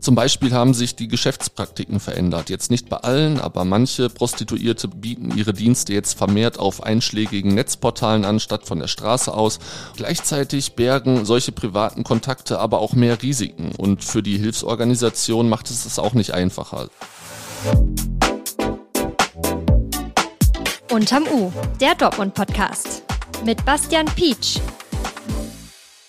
Zum Beispiel haben sich die Geschäftspraktiken verändert. Jetzt nicht bei allen, aber manche Prostituierte bieten ihre Dienste jetzt vermehrt auf einschlägigen Netzportalen an, statt von der Straße aus. Gleichzeitig bergen solche privaten Kontakte aber auch mehr Risiken und für die Hilfsorganisation macht es es auch nicht einfacher. Unterm U, der Dortmund-Podcast. Mit Bastian Pietsch.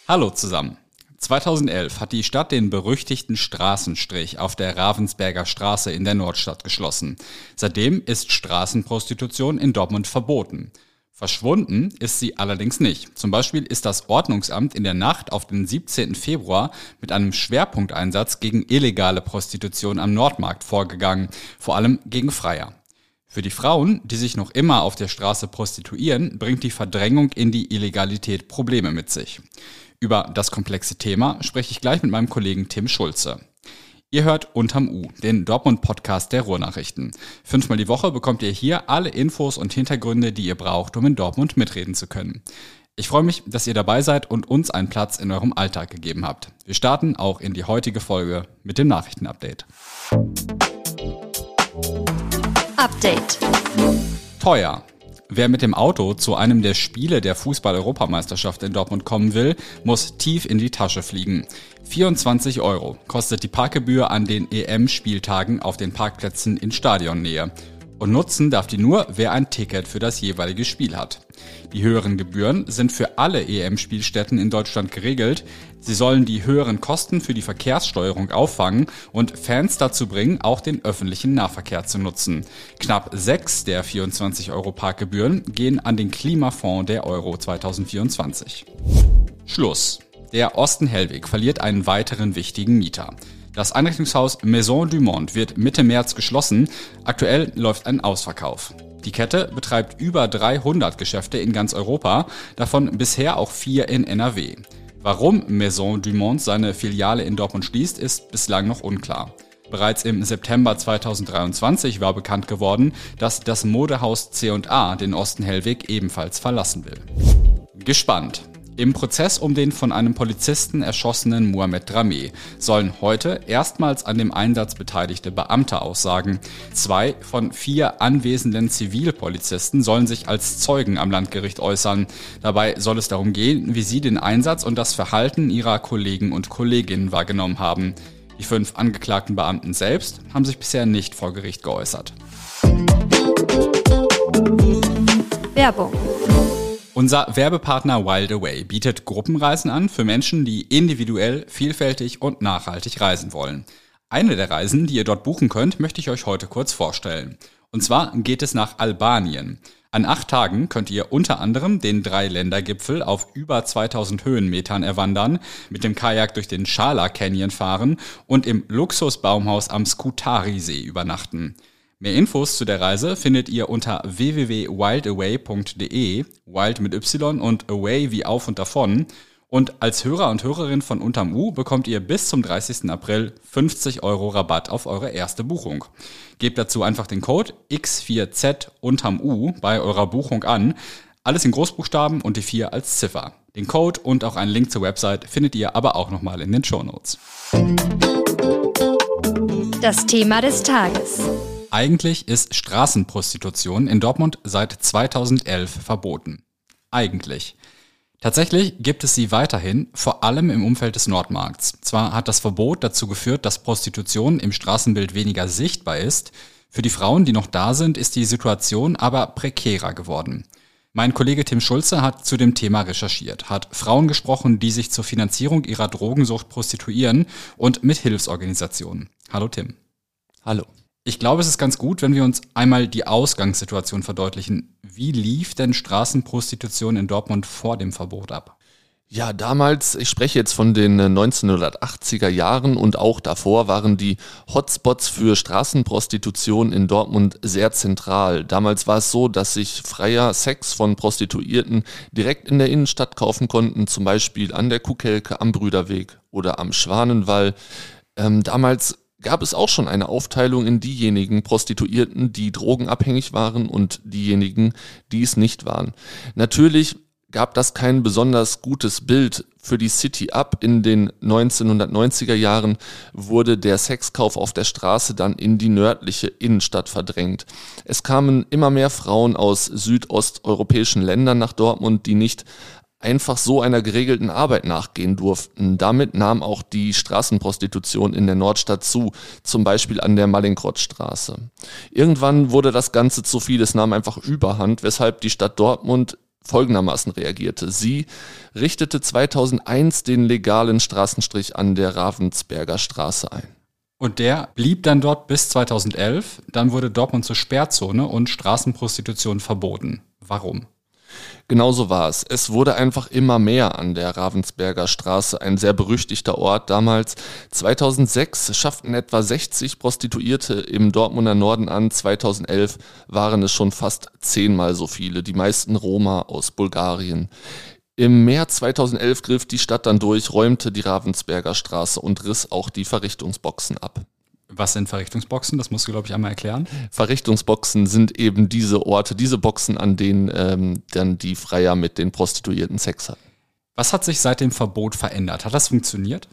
Hallo zusammen. 2011 hat die Stadt den berüchtigten Straßenstrich auf der Ravensberger Straße in der Nordstadt geschlossen. Seitdem ist Straßenprostitution in Dortmund verboten. Verschwunden ist sie allerdings nicht. Zum Beispiel ist das Ordnungsamt in der Nacht auf den 17. Februar mit einem Schwerpunkteinsatz gegen illegale Prostitution am Nordmarkt vorgegangen, vor allem gegen Freier. Für die Frauen, die sich noch immer auf der Straße prostituieren, bringt die Verdrängung in die Illegalität Probleme mit sich. Über das komplexe Thema spreche ich gleich mit meinem Kollegen Tim Schulze. Ihr hört Unterm U, den Dortmund-Podcast der Ruhrnachrichten. Fünfmal die Woche bekommt ihr hier alle Infos und Hintergründe, die ihr braucht, um in Dortmund mitreden zu können. Ich freue mich, dass ihr dabei seid und uns einen Platz in eurem Alltag gegeben habt. Wir starten auch in die heutige Folge mit dem Nachrichtenupdate. Update. Teuer. Wer mit dem Auto zu einem der Spiele der Fußball-Europameisterschaft in Dortmund kommen will, muss tief in die Tasche fliegen. 24 Euro kostet die Parkgebühr an den EM-Spieltagen auf den Parkplätzen in Stadionnähe. Und nutzen darf die nur, wer ein Ticket für das jeweilige Spiel hat. Die höheren Gebühren sind für alle EM-Spielstätten in Deutschland geregelt. Sie sollen die höheren Kosten für die Verkehrssteuerung auffangen und Fans dazu bringen, auch den öffentlichen Nahverkehr zu nutzen. Knapp sechs der 24 Euro Parkgebühren gehen an den Klimafonds der Euro 2024. Schluss. Der Osten Hellweg verliert einen weiteren wichtigen Mieter. Das Einrichtungshaus Maison du Monde wird Mitte März geschlossen. Aktuell läuft ein Ausverkauf. Die Kette betreibt über 300 Geschäfte in ganz Europa, davon bisher auch vier in NRW. Warum Maison du Monde seine Filiale in Dortmund schließt, ist bislang noch unklar. Bereits im September 2023 war bekannt geworden, dass das Modehaus C&A den Osten Hellweg ebenfalls verlassen will. Gespannt. Im Prozess um den von einem Polizisten erschossenen Mohamed Dramé sollen heute erstmals an dem Einsatz beteiligte Beamte aussagen. Zwei von vier anwesenden Zivilpolizisten sollen sich als Zeugen am Landgericht äußern. Dabei soll es darum gehen, wie sie den Einsatz und das Verhalten ihrer Kollegen und Kolleginnen wahrgenommen haben. Die fünf angeklagten Beamten selbst haben sich bisher nicht vor Gericht geäußert. Werbung unser Werbepartner Wild Away bietet Gruppenreisen an für Menschen, die individuell, vielfältig und nachhaltig reisen wollen. Eine der Reisen, die ihr dort buchen könnt, möchte ich euch heute kurz vorstellen. Und zwar geht es nach Albanien. An acht Tagen könnt ihr unter anderem den Drei-Länder-Gipfel auf über 2000 Höhenmetern erwandern, mit dem Kajak durch den Schala Canyon fahren und im Luxusbaumhaus am Skutari-See übernachten. Mehr Infos zu der Reise findet ihr unter www.wildaway.de, wild mit Y und away wie auf und davon. Und als Hörer und Hörerin von Unterm U bekommt ihr bis zum 30. April 50 Euro Rabatt auf eure erste Buchung. Gebt dazu einfach den Code X4Z Unterm U bei eurer Buchung an. Alles in Großbuchstaben und die 4 als Ziffer. Den Code und auch einen Link zur Website findet ihr aber auch nochmal in den Show Notes. Das Thema des Tages. Eigentlich ist Straßenprostitution in Dortmund seit 2011 verboten. Eigentlich. Tatsächlich gibt es sie weiterhin, vor allem im Umfeld des Nordmarkts. Zwar hat das Verbot dazu geführt, dass Prostitution im Straßenbild weniger sichtbar ist, für die Frauen, die noch da sind, ist die Situation aber prekärer geworden. Mein Kollege Tim Schulze hat zu dem Thema recherchiert, hat Frauen gesprochen, die sich zur Finanzierung ihrer Drogensucht prostituieren und mit Hilfsorganisationen. Hallo Tim. Hallo. Ich glaube, es ist ganz gut, wenn wir uns einmal die Ausgangssituation verdeutlichen. Wie lief denn Straßenprostitution in Dortmund vor dem Verbot ab? Ja, damals, ich spreche jetzt von den 1980er Jahren und auch davor waren die Hotspots für Straßenprostitution in Dortmund sehr zentral. Damals war es so, dass sich freier Sex von Prostituierten direkt in der Innenstadt kaufen konnten, zum Beispiel an der Kuhkelke am Brüderweg oder am Schwanenwall. Ähm, damals gab es auch schon eine Aufteilung in diejenigen Prostituierten, die drogenabhängig waren und diejenigen, die es nicht waren. Natürlich gab das kein besonders gutes Bild für die City ab. In den 1990er Jahren wurde der Sexkauf auf der Straße dann in die nördliche Innenstadt verdrängt. Es kamen immer mehr Frauen aus südosteuropäischen Ländern nach Dortmund, die nicht einfach so einer geregelten Arbeit nachgehen durften. Damit nahm auch die Straßenprostitution in der Nordstadt zu, zum Beispiel an der Mallinckrodtstraße. Irgendwann wurde das Ganze zu viel, es nahm einfach überhand, weshalb die Stadt Dortmund folgendermaßen reagierte. Sie richtete 2001 den legalen Straßenstrich an der Ravensberger Straße ein. Und der blieb dann dort bis 2011. Dann wurde Dortmund zur Sperrzone und Straßenprostitution verboten. Warum? Genauso war es. Es wurde einfach immer mehr an der Ravensberger Straße, ein sehr berüchtigter Ort damals. 2006 schafften etwa 60 Prostituierte im Dortmunder Norden an. 2011 waren es schon fast zehnmal so viele, die meisten Roma aus Bulgarien. Im März 2011 griff die Stadt dann durch, räumte die Ravensberger Straße und riss auch die Verrichtungsboxen ab. Was sind Verrichtungsboxen? Das musst du, glaube ich, einmal erklären. Verrichtungsboxen sind eben diese Orte, diese Boxen, an denen ähm, dann die Freier mit den Prostituierten Sex hatten. Was hat sich seit dem Verbot verändert? Hat das funktioniert?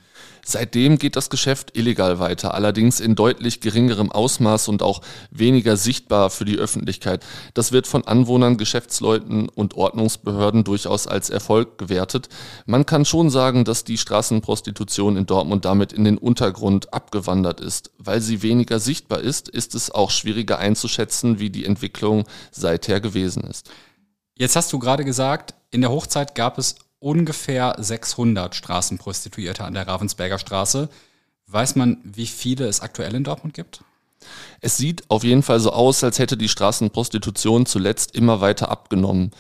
Seitdem geht das Geschäft illegal weiter, allerdings in deutlich geringerem Ausmaß und auch weniger sichtbar für die Öffentlichkeit. Das wird von Anwohnern, Geschäftsleuten und Ordnungsbehörden durchaus als Erfolg gewertet. Man kann schon sagen, dass die Straßenprostitution in Dortmund damit in den Untergrund abgewandert ist. Weil sie weniger sichtbar ist, ist es auch schwieriger einzuschätzen, wie die Entwicklung seither gewesen ist. Jetzt hast du gerade gesagt, in der Hochzeit gab es ungefähr 600 Straßenprostituierte an der Ravensberger Straße. Weiß man, wie viele es aktuell in Dortmund gibt? Es sieht auf jeden Fall so aus, als hätte die Straßenprostitution zuletzt immer weiter abgenommen.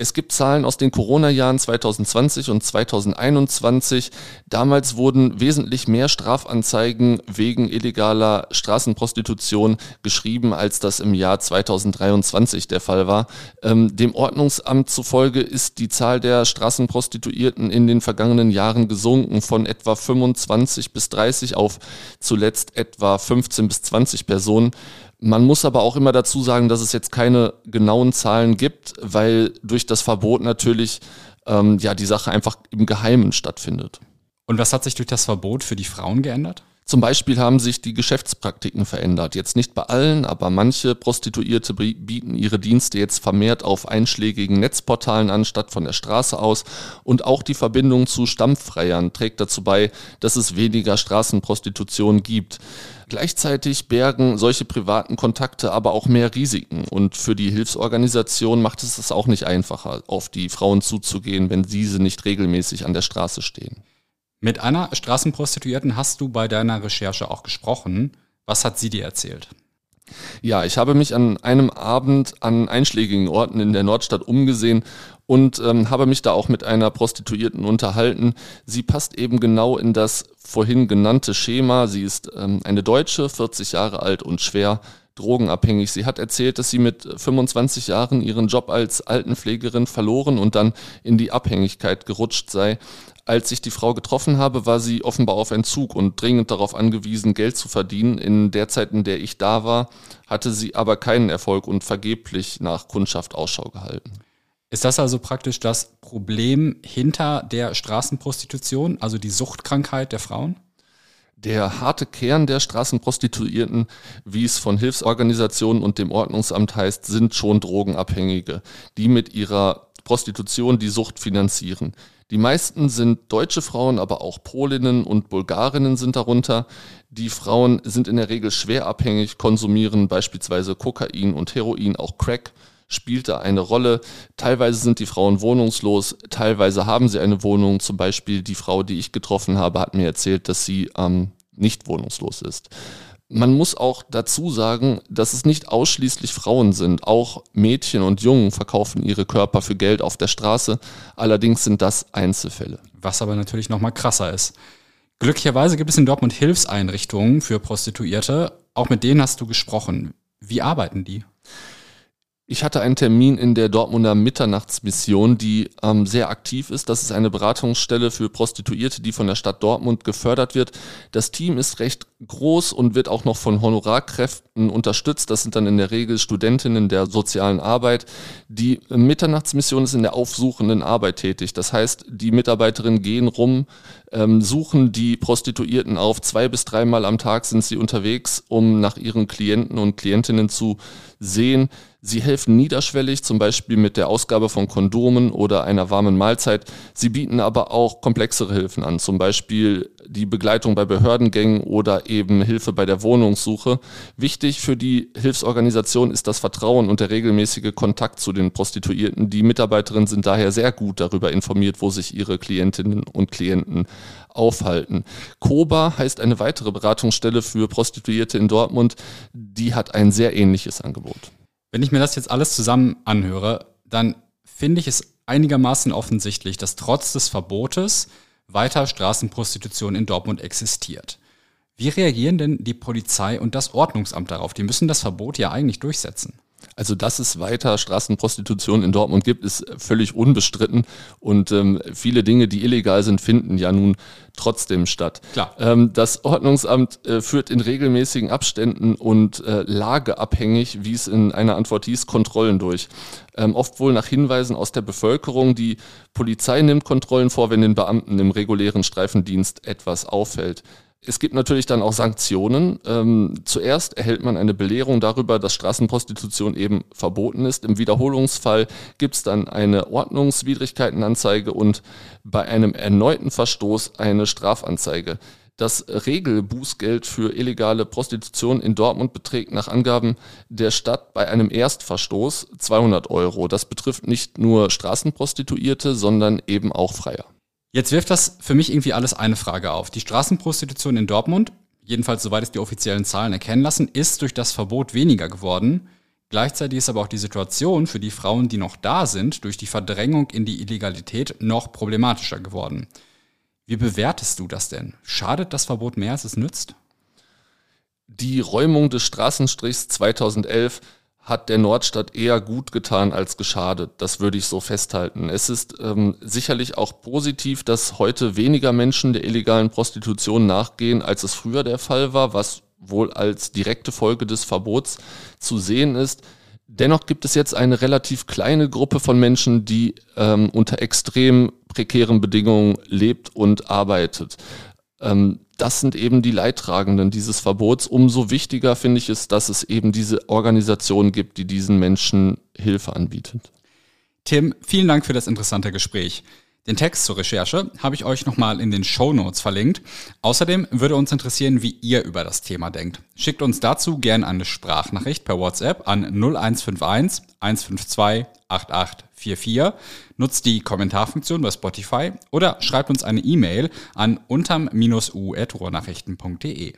Es gibt Zahlen aus den Corona-Jahren 2020 und 2021. Damals wurden wesentlich mehr Strafanzeigen wegen illegaler Straßenprostitution geschrieben, als das im Jahr 2023 der Fall war. Ähm, dem Ordnungsamt zufolge ist die Zahl der Straßenprostituierten in den vergangenen Jahren gesunken von etwa 25 bis 30 auf zuletzt etwa 15 bis 20 Personen. Man muss aber auch immer dazu sagen, dass es jetzt keine genauen Zahlen gibt, weil durch das Verbot natürlich ähm, ja die Sache einfach im Geheimen stattfindet. Und was hat sich durch das Verbot für die Frauen geändert? Zum Beispiel haben sich die Geschäftspraktiken verändert. Jetzt nicht bei allen, aber manche Prostituierte bieten ihre Dienste jetzt vermehrt auf einschlägigen Netzportalen an, statt von der Straße aus. Und auch die Verbindung zu Stammfreiern trägt dazu bei, dass es weniger Straßenprostitution gibt. Gleichzeitig bergen solche privaten Kontakte aber auch mehr Risiken. Und für die Hilfsorganisation macht es es auch nicht einfacher, auf die Frauen zuzugehen, wenn diese nicht regelmäßig an der Straße stehen. Mit einer Straßenprostituierten hast du bei deiner Recherche auch gesprochen. Was hat sie dir erzählt? Ja, ich habe mich an einem Abend an einschlägigen Orten in der Nordstadt umgesehen und ähm, habe mich da auch mit einer Prostituierten unterhalten. Sie passt eben genau in das vorhin genannte Schema. Sie ist ähm, eine Deutsche, 40 Jahre alt und schwer drogenabhängig. Sie hat erzählt, dass sie mit 25 Jahren ihren Job als Altenpflegerin verloren und dann in die Abhängigkeit gerutscht sei. Als ich die Frau getroffen habe, war sie offenbar auf Entzug und dringend darauf angewiesen, Geld zu verdienen. In der Zeit, in der ich da war, hatte sie aber keinen Erfolg und vergeblich nach Kundschaft Ausschau gehalten. Ist das also praktisch das Problem hinter der Straßenprostitution, also die Suchtkrankheit der Frauen? Der harte Kern der Straßenprostituierten, wie es von Hilfsorganisationen und dem Ordnungsamt heißt, sind schon Drogenabhängige, die mit ihrer Prostitution die Sucht finanzieren. Die meisten sind deutsche Frauen, aber auch Polinnen und Bulgarinnen sind darunter. Die Frauen sind in der Regel schwer abhängig, konsumieren beispielsweise Kokain und Heroin, auch Crack spielt da eine Rolle. Teilweise sind die Frauen wohnungslos, teilweise haben sie eine Wohnung. Zum Beispiel die Frau, die ich getroffen habe, hat mir erzählt, dass sie ähm, nicht wohnungslos ist. Man muss auch dazu sagen, dass es nicht ausschließlich Frauen sind. Auch Mädchen und Jungen verkaufen ihre Körper für Geld auf der Straße. Allerdings sind das Einzelfälle. Was aber natürlich noch mal krasser ist. Glücklicherweise gibt es in Dortmund Hilfseinrichtungen für Prostituierte. Auch mit denen hast du gesprochen. Wie arbeiten die? Ich hatte einen Termin in der Dortmunder Mitternachtsmission, die ähm, sehr aktiv ist. Das ist eine Beratungsstelle für Prostituierte, die von der Stadt Dortmund gefördert wird. Das Team ist recht groß und wird auch noch von Honorarkräften unterstützt. Das sind dann in der Regel Studentinnen der sozialen Arbeit. Die Mitternachtsmission ist in der aufsuchenden Arbeit tätig. Das heißt, die Mitarbeiterinnen gehen rum, ähm, suchen die Prostituierten auf. Zwei bis dreimal am Tag sind sie unterwegs, um nach ihren Klienten und Klientinnen zu sehen. Sie helfen niederschwellig, zum Beispiel mit der Ausgabe von Kondomen oder einer warmen Mahlzeit. Sie bieten aber auch komplexere Hilfen an, zum Beispiel die Begleitung bei Behördengängen oder eben Hilfe bei der Wohnungssuche. Wichtig für die Hilfsorganisation ist das Vertrauen und der regelmäßige Kontakt zu den Prostituierten. Die Mitarbeiterinnen sind daher sehr gut darüber informiert, wo sich ihre Klientinnen und Klienten aufhalten. Koba heißt eine weitere Beratungsstelle für Prostituierte in Dortmund. Die hat ein sehr ähnliches Angebot. Wenn ich mir das jetzt alles zusammen anhöre, dann finde ich es einigermaßen offensichtlich, dass trotz des Verbotes weiter Straßenprostitution in Dortmund existiert. Wie reagieren denn die Polizei und das Ordnungsamt darauf? Die müssen das Verbot ja eigentlich durchsetzen. Also, dass es weiter Straßenprostitution in Dortmund gibt, ist völlig unbestritten. Und ähm, viele Dinge, die illegal sind, finden ja nun trotzdem statt. Klar. Ähm, das Ordnungsamt äh, führt in regelmäßigen Abständen und äh, lageabhängig, wie es in einer Antwort hieß, Kontrollen durch. Ähm, oft wohl nach Hinweisen aus der Bevölkerung. Die Polizei nimmt Kontrollen vor, wenn den Beamten im regulären Streifendienst etwas auffällt. Es gibt natürlich dann auch Sanktionen. Ähm, zuerst erhält man eine Belehrung darüber, dass Straßenprostitution eben verboten ist. Im Wiederholungsfall gibt es dann eine Ordnungswidrigkeitenanzeige und bei einem erneuten Verstoß eine Strafanzeige. Das Regelbußgeld für illegale Prostitution in Dortmund beträgt nach Angaben der Stadt bei einem Erstverstoß 200 Euro. Das betrifft nicht nur Straßenprostituierte, sondern eben auch Freier. Jetzt wirft das für mich irgendwie alles eine Frage auf. Die Straßenprostitution in Dortmund, jedenfalls soweit es die offiziellen Zahlen erkennen lassen, ist durch das Verbot weniger geworden. Gleichzeitig ist aber auch die Situation für die Frauen, die noch da sind, durch die Verdrängung in die Illegalität noch problematischer geworden. Wie bewertest du das denn? Schadet das Verbot mehr, als es nützt? Die Räumung des Straßenstrichs 2011 hat der Nordstadt eher gut getan als geschadet. Das würde ich so festhalten. Es ist ähm, sicherlich auch positiv, dass heute weniger Menschen der illegalen Prostitution nachgehen, als es früher der Fall war, was wohl als direkte Folge des Verbots zu sehen ist. Dennoch gibt es jetzt eine relativ kleine Gruppe von Menschen, die ähm, unter extrem prekären Bedingungen lebt und arbeitet. Ähm, das sind eben die Leidtragenden dieses Verbots. Umso wichtiger finde ich es, dass es eben diese Organisation gibt, die diesen Menschen Hilfe anbietet. Tim, vielen Dank für das interessante Gespräch. Den Text zur Recherche habe ich euch nochmal in den Show Notes verlinkt. Außerdem würde uns interessieren, wie ihr über das Thema denkt. Schickt uns dazu gerne eine Sprachnachricht per WhatsApp an 0151 152 8844, nutzt die Kommentarfunktion bei Spotify oder schreibt uns eine E-Mail an unterm-u.ruhrnachrichten.de.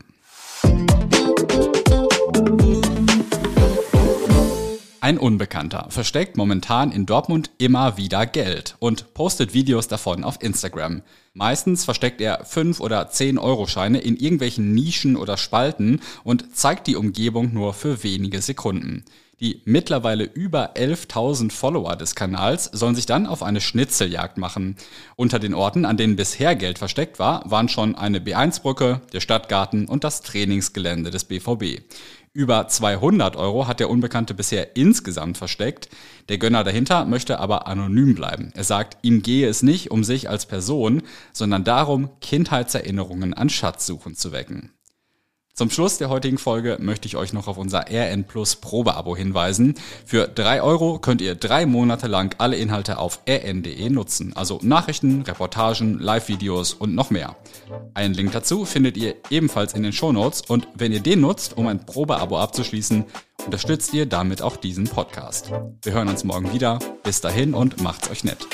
Ein Unbekannter versteckt momentan in Dortmund immer wieder Geld und postet Videos davon auf Instagram. Meistens versteckt er 5 oder 10 Euro Scheine in irgendwelchen Nischen oder Spalten und zeigt die Umgebung nur für wenige Sekunden. Die mittlerweile über 11.000 Follower des Kanals sollen sich dann auf eine Schnitzeljagd machen. Unter den Orten, an denen bisher Geld versteckt war, waren schon eine B1-Brücke, der Stadtgarten und das Trainingsgelände des BVB. Über 200 Euro hat der Unbekannte bisher insgesamt versteckt. Der Gönner dahinter möchte aber anonym bleiben. Er sagt, ihm gehe es nicht um sich als Person, sondern darum, Kindheitserinnerungen an Schatzsuchen zu wecken. Zum Schluss der heutigen Folge möchte ich euch noch auf unser RN Plus Probeabo hinweisen. Für drei Euro könnt ihr drei Monate lang alle Inhalte auf rn.de nutzen. Also Nachrichten, Reportagen, Live-Videos und noch mehr. Einen Link dazu findet ihr ebenfalls in den Shownotes und wenn ihr den nutzt, um ein Probeabo abzuschließen, unterstützt ihr damit auch diesen Podcast. Wir hören uns morgen wieder. Bis dahin und macht's euch nett.